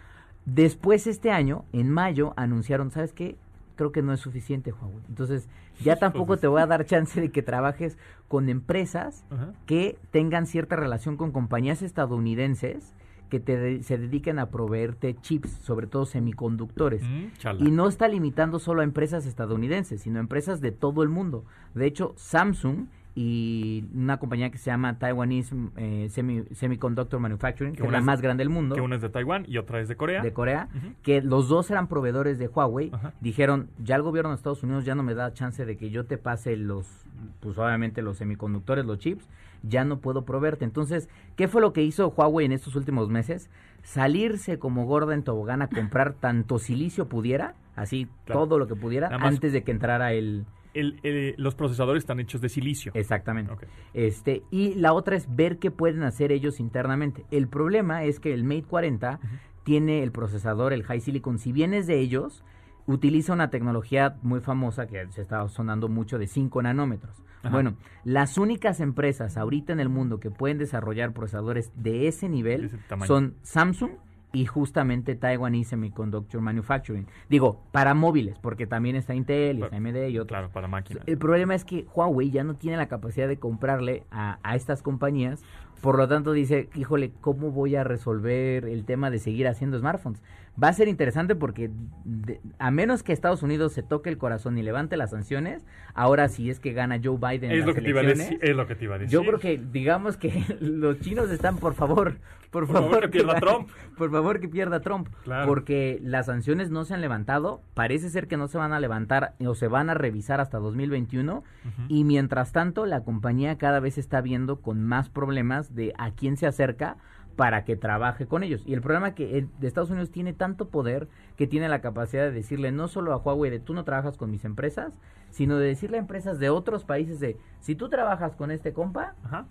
Después este año, en mayo, anunciaron, ¿sabes qué? Creo que no es suficiente, Huawei. Entonces, ya tampoco te voy a dar chance de que trabajes con empresas Ajá. que tengan cierta relación con compañías estadounidenses que te de- se dediquen a proveerte chips, sobre todo semiconductores. Mm. Y no está limitando solo a empresas estadounidenses, sino a empresas de todo el mundo. De hecho, Samsung y una compañía que se llama Taiwanese eh, Semi- Semiconductor Manufacturing, que, es la es- más grande del mundo, Que una es de Taiwán y otra es de Corea. de Corea, que los dos eran proveedores de Huawei, dijeron, ya el gobierno de Estados Unidos ya no me da chance de que yo te pase los, pues obviamente los semiconductores, los chips, ya no puedo proveerte. Entonces, ¿qué fue lo que hizo Huawei en estos últimos meses? Salirse como gorda en tobogán a comprar tanto silicio pudiera, así Claro. todo lo que pudiera, Nada antes de que entrara el... El- el- los procesadores están hechos de silicio. Exactamente. Este, y la otra es ver qué pueden hacer ellos internamente. El problema es que el Mate 40 tiene el procesador, el High Silicon, si bien es de ellos, utiliza una tecnología muy famosa que se está sonando mucho de 5 nanómetros. Ajá. Bueno, las únicas empresas ahorita en el mundo que pueden desarrollar procesadores de ese nivel De ese tamaño. son Samsung y justamente Taiwanese Semiconductor Manufacturing. Digo, para móviles, porque también está Intel y está AMD y otros. Claro, para máquinas. El problema es que Huawei ya no tiene la capacidad de comprarle a, a estas compañías, por lo tanto dice, híjole, ¿cómo voy a resolver el tema de seguir haciendo smartphones? Va a ser interesante porque de- a menos que Estados Unidos se toque el corazón y levante las sanciones, ahora sí es que gana Joe Biden es las lo que te iba a decir. Es lo que te iba a decir. Yo creo que digamos que los chinos están por favor, por, Por favor, que pierda Trump. Por favor que pierda Trump, Claro. porque las sanciones no se han levantado, parece ser que no se van a levantar o se van a revisar hasta 2021 y mientras tanto la compañía cada vez está viendo con más problemas de a quién se acerca para que trabaje con ellos. Y el problema es que el de Estados Unidos tiene tanto poder que tiene la capacidad de decirle no solo a Huawei de tú no trabajas con mis empresas, sino de decirle a empresas de otros países de si tú trabajas con este compa, Ajá.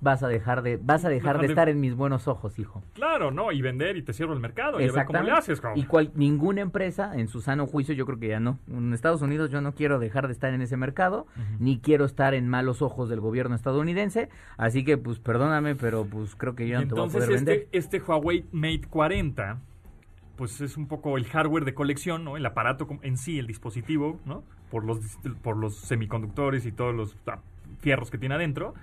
Vas a dejar de vas a dejar Dejar de de- estar en mis buenos ojos, hijo. Claro, ¿no? Y vender y te cierro el mercado y a ver cómo le haces, cabrón. Y cual, ninguna empresa, en su sano juicio, yo creo que ya no. En Estados Unidos yo no quiero dejar de estar en ese mercado, ni quiero estar en malos ojos del gobierno estadounidense. Así que, pues, perdóname, pero pues creo que yo no te voy a Entonces, poder vender. este, este Huawei Mate 40, pues es un poco el hardware de colección, ¿no? El aparato en sí, el dispositivo, ¿no? Por los, por los semiconductores y todos los ah, fierros que tiene adentro.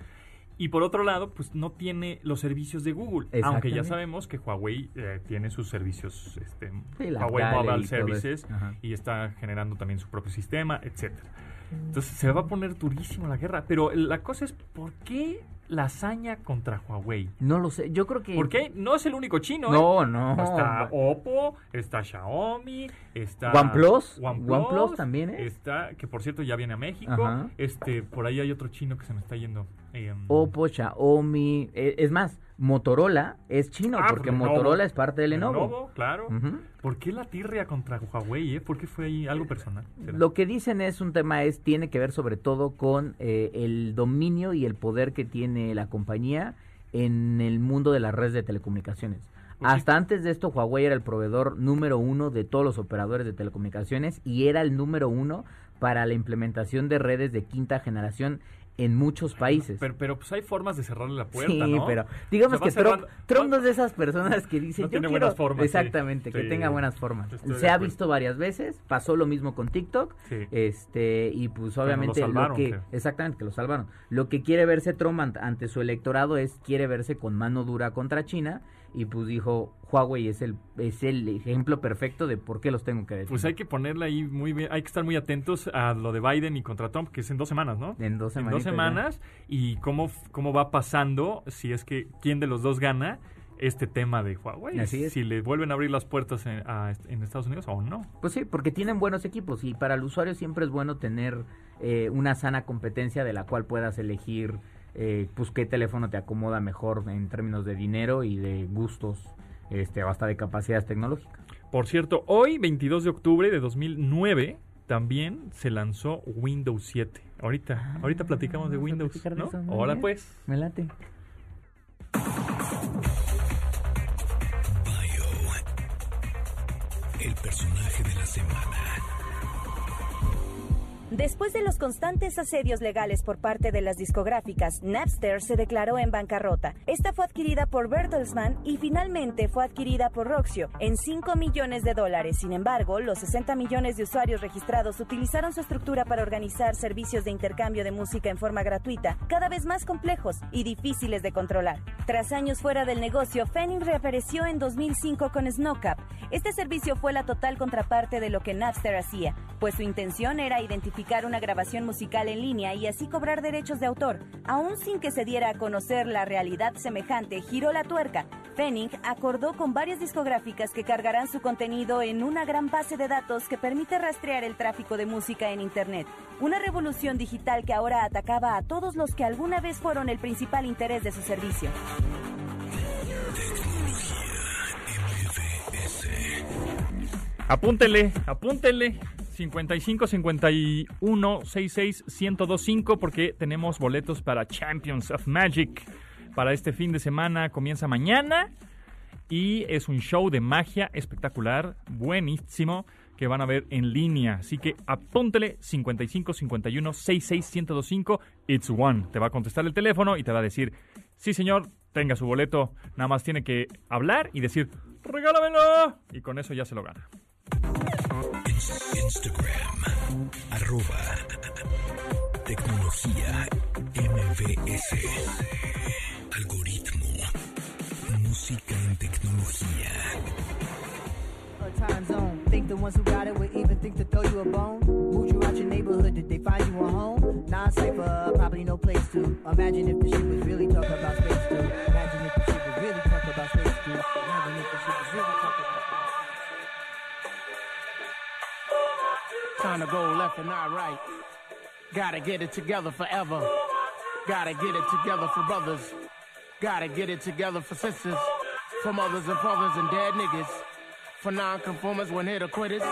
Y por otro lado, pues no tiene los servicios de Google. Aunque ya sabemos que Huawei eh, tiene sus servicios, este, Sí, Huawei Gallery Mobile y. Services, y está generando también su propio sistema, etcétera. Entonces se va a poner durísimo la guerra. Pero la cosa es, ¿por qué la hazaña contra Huawei? No lo sé, yo creo que... ¿Por qué? No es el único chino. ¿eh? No, no. Está Oppo, está Xiaomi, está OnePlus. OnePlus, OnePlus también, ¿eh? Está, que por cierto ya viene a México. Ajá. Este, por ahí hay otro chino que se me está yendo. eh, Oppo, Xiaomi, eh, es más, Motorola es chino, Ah, porque pues Lenovo. Motorola es parte de Lenovo. claro. Ujú. ¿Por qué la tirria contra Huawei? Eh? ¿Por qué fue ahí algo personal? ¿Será? Lo que dicen es un tema es tiene que ver sobre todo con eh, el dominio y el poder que tiene la compañía en el mundo de las redes de telecomunicaciones. Hasta antes de esto, Huawei era el proveedor número uno de todos los operadores de telecomunicaciones y era el número uno para la implementación de redes de quinta generación en muchos países. Pero, pero pues hay formas de cerrarle la puerta, sí, ¿no? pero digamos que Trump, cerrando- Trump no es de esas personas que dicen No yo tiene quiero buenas formas, sí. exactamente que Sí. tenga buenas formas. Se ha visto varias veces, pasó lo mismo con TikTok, Sí. este y pues Bueno, lo obviamente lo, que exactamente que lo salvaron. Lo que quiere verse Trump ant- ante su electorado es quiere verse con mano dura contra China y pues dijo Huawei es el es el ejemplo perfecto de por qué los tengo que decir. Pues hay que ponerle ahí muy bien, hay que estar muy atentos a lo de Biden y contra Trump, que es en dos semanas, ¿no? en dos en semanitas dos semanas y cómo, cómo va pasando, si es que quién de los dos gana este tema de Huawei. Así es. Si le vuelven a abrir las puertas en, a- en Estados Unidos o no. Pues sí, porque tienen buenos equipos y para el usuario siempre es bueno tener eh, una sana competencia de la cual puedas elegir eh, pues qué teléfono te acomoda mejor en términos de dinero y de gustos este hasta de capacidades tecnológicas. Por cierto, hoy, 22 de octubre de 2009, también se lanzó Windows 7. Ahorita, ahorita platicamos de Windows, ¿no? eso, Hola bien. pues. Me late. Después de los constantes asedios legales por parte de las discográficas, Napster se declaró en bancarrota. Esta fue adquirida por Bertelsmann y finalmente fue adquirida por Roxio en 5 millones de dólares. Sin embargo, los 60 millones de usuarios registrados utilizaron su estructura para organizar servicios de intercambio de música en forma gratuita, cada vez más complejos y difíciles de controlar. Tras años fuera del negocio, Fanning reapareció en 2005 con Snowcap. Este servicio fue la total contraparte de lo que Napster hacía, pues su intención era identificar una grabación musical en línea y así cobrar derechos de autor. Aún sin que se diera a conocer la realidad semejante, giró la tuerca. Fanning acordó con varias discográficas que cargarán su contenido en una gran base de datos que permite rastrear el tráfico de música en Internet. Una revolución digital que ahora atacaba a todos los que alguna vez fueron el principal interés de su servicio. Apúntele, apúntele. 55 51 66 1025 porque tenemos boletos para Champions of Magic para este fin de semana. Comienza mañana y es un show de magia espectacular, buenísimo que van a ver en línea. Así que apúntele 55 51 66 1025. It's one. Te va a contestar el teléfono y te va a decir, sí señor, tenga su boleto. Nada más tiene que hablar y decir, regálamelo. Y con eso ya se lo gana. Instagram. Arroba. Tecnología. MBS. Algoritmo. Música en tecnología. time zone. Think the ones who got it would even think to throw you a bone. Moved you out your neighborhood, did they find you a home? Non safer, probably no place to. Imagine if the shit was really talking about space too. Imagine if the shit was really talking about space too. Imagine if the shit was really talking Time to go left and not right. Gotta get it together forever. Gotta get it together for brothers. Gotta get it together for sisters. For mothers and fathers and dead niggas. For non-conformers when hit or quitters.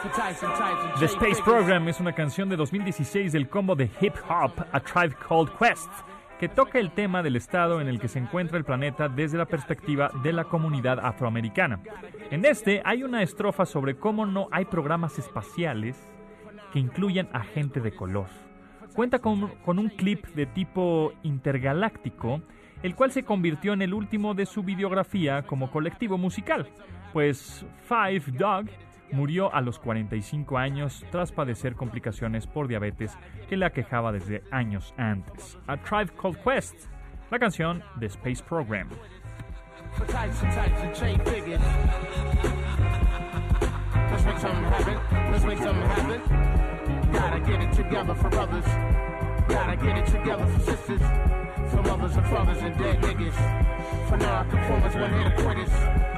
For Tyson types and The Space. Program es una canción de 2016 del combo de hip hop A Tribe Called Quest, que toca el tema del estado en el que se encuentra el planeta desde la perspectiva de la comunidad afroamericana. En este hay una estrofa sobre cómo no hay programas espaciales que incluyan a gente de color. Cuenta con, con un clip de tipo intergaláctico, el cual se convirtió en el último de su videografía como colectivo musical, pues Five Dog murió a los 45 años tras padecer complicaciones por diabetes que le aquejaba desde años antes. A Tribe Called Quest, la canción de Space Program. Gotta get it together for sisters. For mothers and fathers and dead niggas. For non-conformers when hit quitters.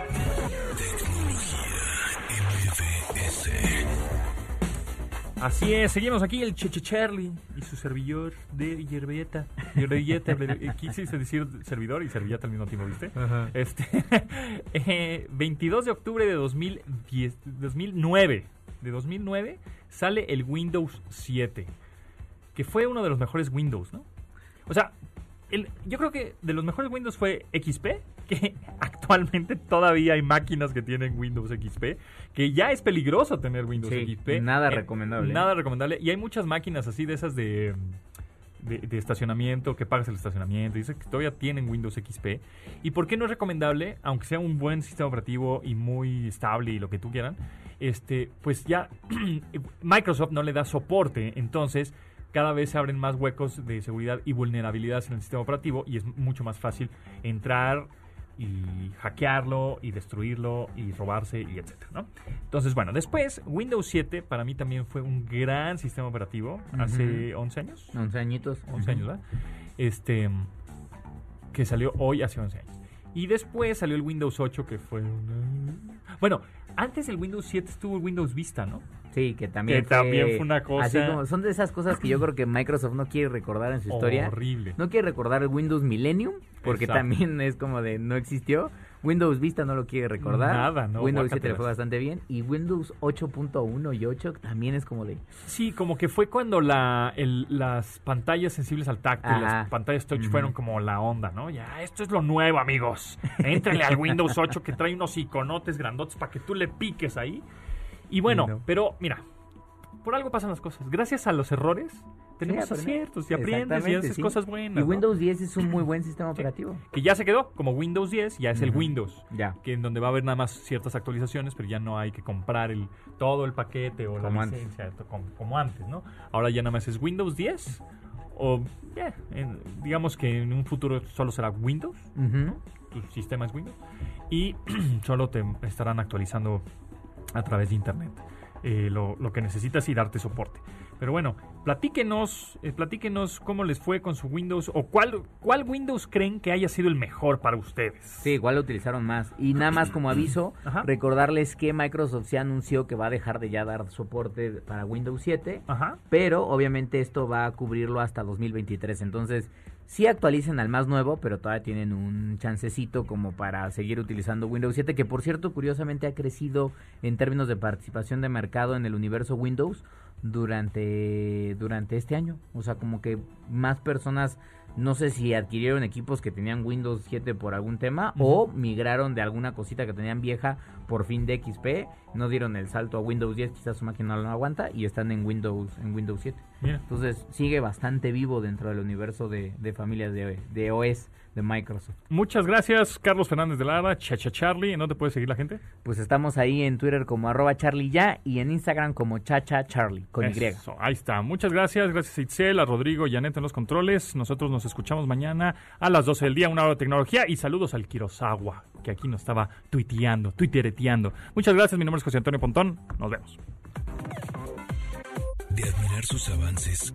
Así es, seguimos aquí el Cheche Charlie y su servidor de Yerbelleta. Yerbelleta, eh, quise decir servidor y servilleta al mismo tiempo, ¿viste? Este, eh, 22 de octubre de 2010, 2009, de 2009 sale el Windows 7, que fue uno de los mejores Windows, ¿no? O sea, el- yo creo que de los mejores Windows fue XP, que actualmente todavía hay máquinas que tienen Windows XP, que ya es peligroso tener Windows Sí, XP. nada Eh, recomendable. Nada recomendable. Y hay muchas máquinas así de esas de, de, de estacionamiento, que pagas el estacionamiento, y dice que todavía tienen Windows XP. ¿Y por qué no es recomendable, aunque sea un buen sistema operativo y muy estable y lo que tú quieran? Este, pues ya Microsoft no le da soporte, entonces cada vez se abren más huecos de seguridad y vulnerabilidades en el sistema operativo y es mucho más fácil entrar y hackearlo y destruirlo y robarse y etcétera, ¿no? Entonces, bueno, después Windows 7 para mí también fue un gran sistema operativo hace 11 años. 11 añitos. 11 años, ¿verdad? Este que salió hoy hace 11 años. Y después salió el Windows 8 que fue una... Bueno, antes del Windows 7 estuvo el Windows Vista, ¿no? Sí, que también Que también fue una cosa- Así como, son de esas cosas que yo creo que Microsoft no quiere recordar en su historia. Horrible. No quiere recordar el Windows Millennium, porque Exacto. también es como de no existió. Windows Vista no lo quiere recordar. Nada, no, Windows 7 le fue bastante bien. Y Windows 8.1 y 8 también es como de... Sí, como que fue cuando la, el- las pantallas sensibles al tacto y las pantallas touch fueron como la onda, ¿no? Ya, esto es lo nuevo, amigos. Éntrenle al Windows 8 que trae unos iconotes grandotes para que tú le piques ahí. Y bueno, no. pero mira, por algo pasan las cosas. Gracias a los errores tenemos aciertos y aprendes y haces sí. cosas buenas. Y ¿no? Windows 10 es un muy buen sistema operativo. Que ya se quedó como Windows 10, ya es el. Windows. Ya. Que en donde va a haber nada más ciertas actualizaciones, pero ya no hay que comprar el todo el paquete o Como la licencia, como, como antes, ¿no? Ahora ya nada más es Windows 10 o ya, en- digamos que en un futuro solo será Windows, tu sistema es Windows y solo te estarán actualizando a través de internet eh, lo, lo que necesitas y darte soporte. Pero bueno, platíquenos, eh, platíquenos cómo les fue con su Windows o cuál, cuál Windows creen que haya sido el mejor para ustedes. Sí, igual lo utilizaron más. Y nada más como aviso, Ajá. recordarles que Microsoft se anunció que va a dejar de ya dar soporte para Windows 7. Ajá. Pero obviamente esto va a cubrirlo hasta 2023. Entonces, sí actualicen al más nuevo, pero todavía tienen un chancecito como para seguir utilizando Windows 7, que por cierto, curiosamente ha crecido en términos de participación de mercado en el universo Windows durante, durante este año. O sea, como que más personas, no sé si adquirieron equipos que tenían Windows 7 por algún tema o migraron de alguna cosita que tenían vieja por fin de XP, no dieron el salto a Windows 10, quizás su máquina no lo aguanta y están en Windows en Windows 7. Mira. Entonces sigue bastante vivo dentro del universo de, de familias de, de OS de Microsoft. Muchas gracias, Carlos Fernández de Lara, Chacha Charlie. ¿En dónde puede seguir la gente? Pues estamos ahí en Twitter como arroba Charlie ya y en Instagram como Chacha Charlie con Y. Eso, ahí está. Muchas gracias. Gracias a Itzel, a Rodrigo y a Neta en los controles. Nosotros nos escuchamos mañana a las 12 del día, una hora de tecnología. Y saludos al Kirosawa, que aquí nos estaba tuiteando, tuitereteando. Muchas gracias. Mi nombre es José Antonio Pontón. Nos vemos. De admirar sus avances,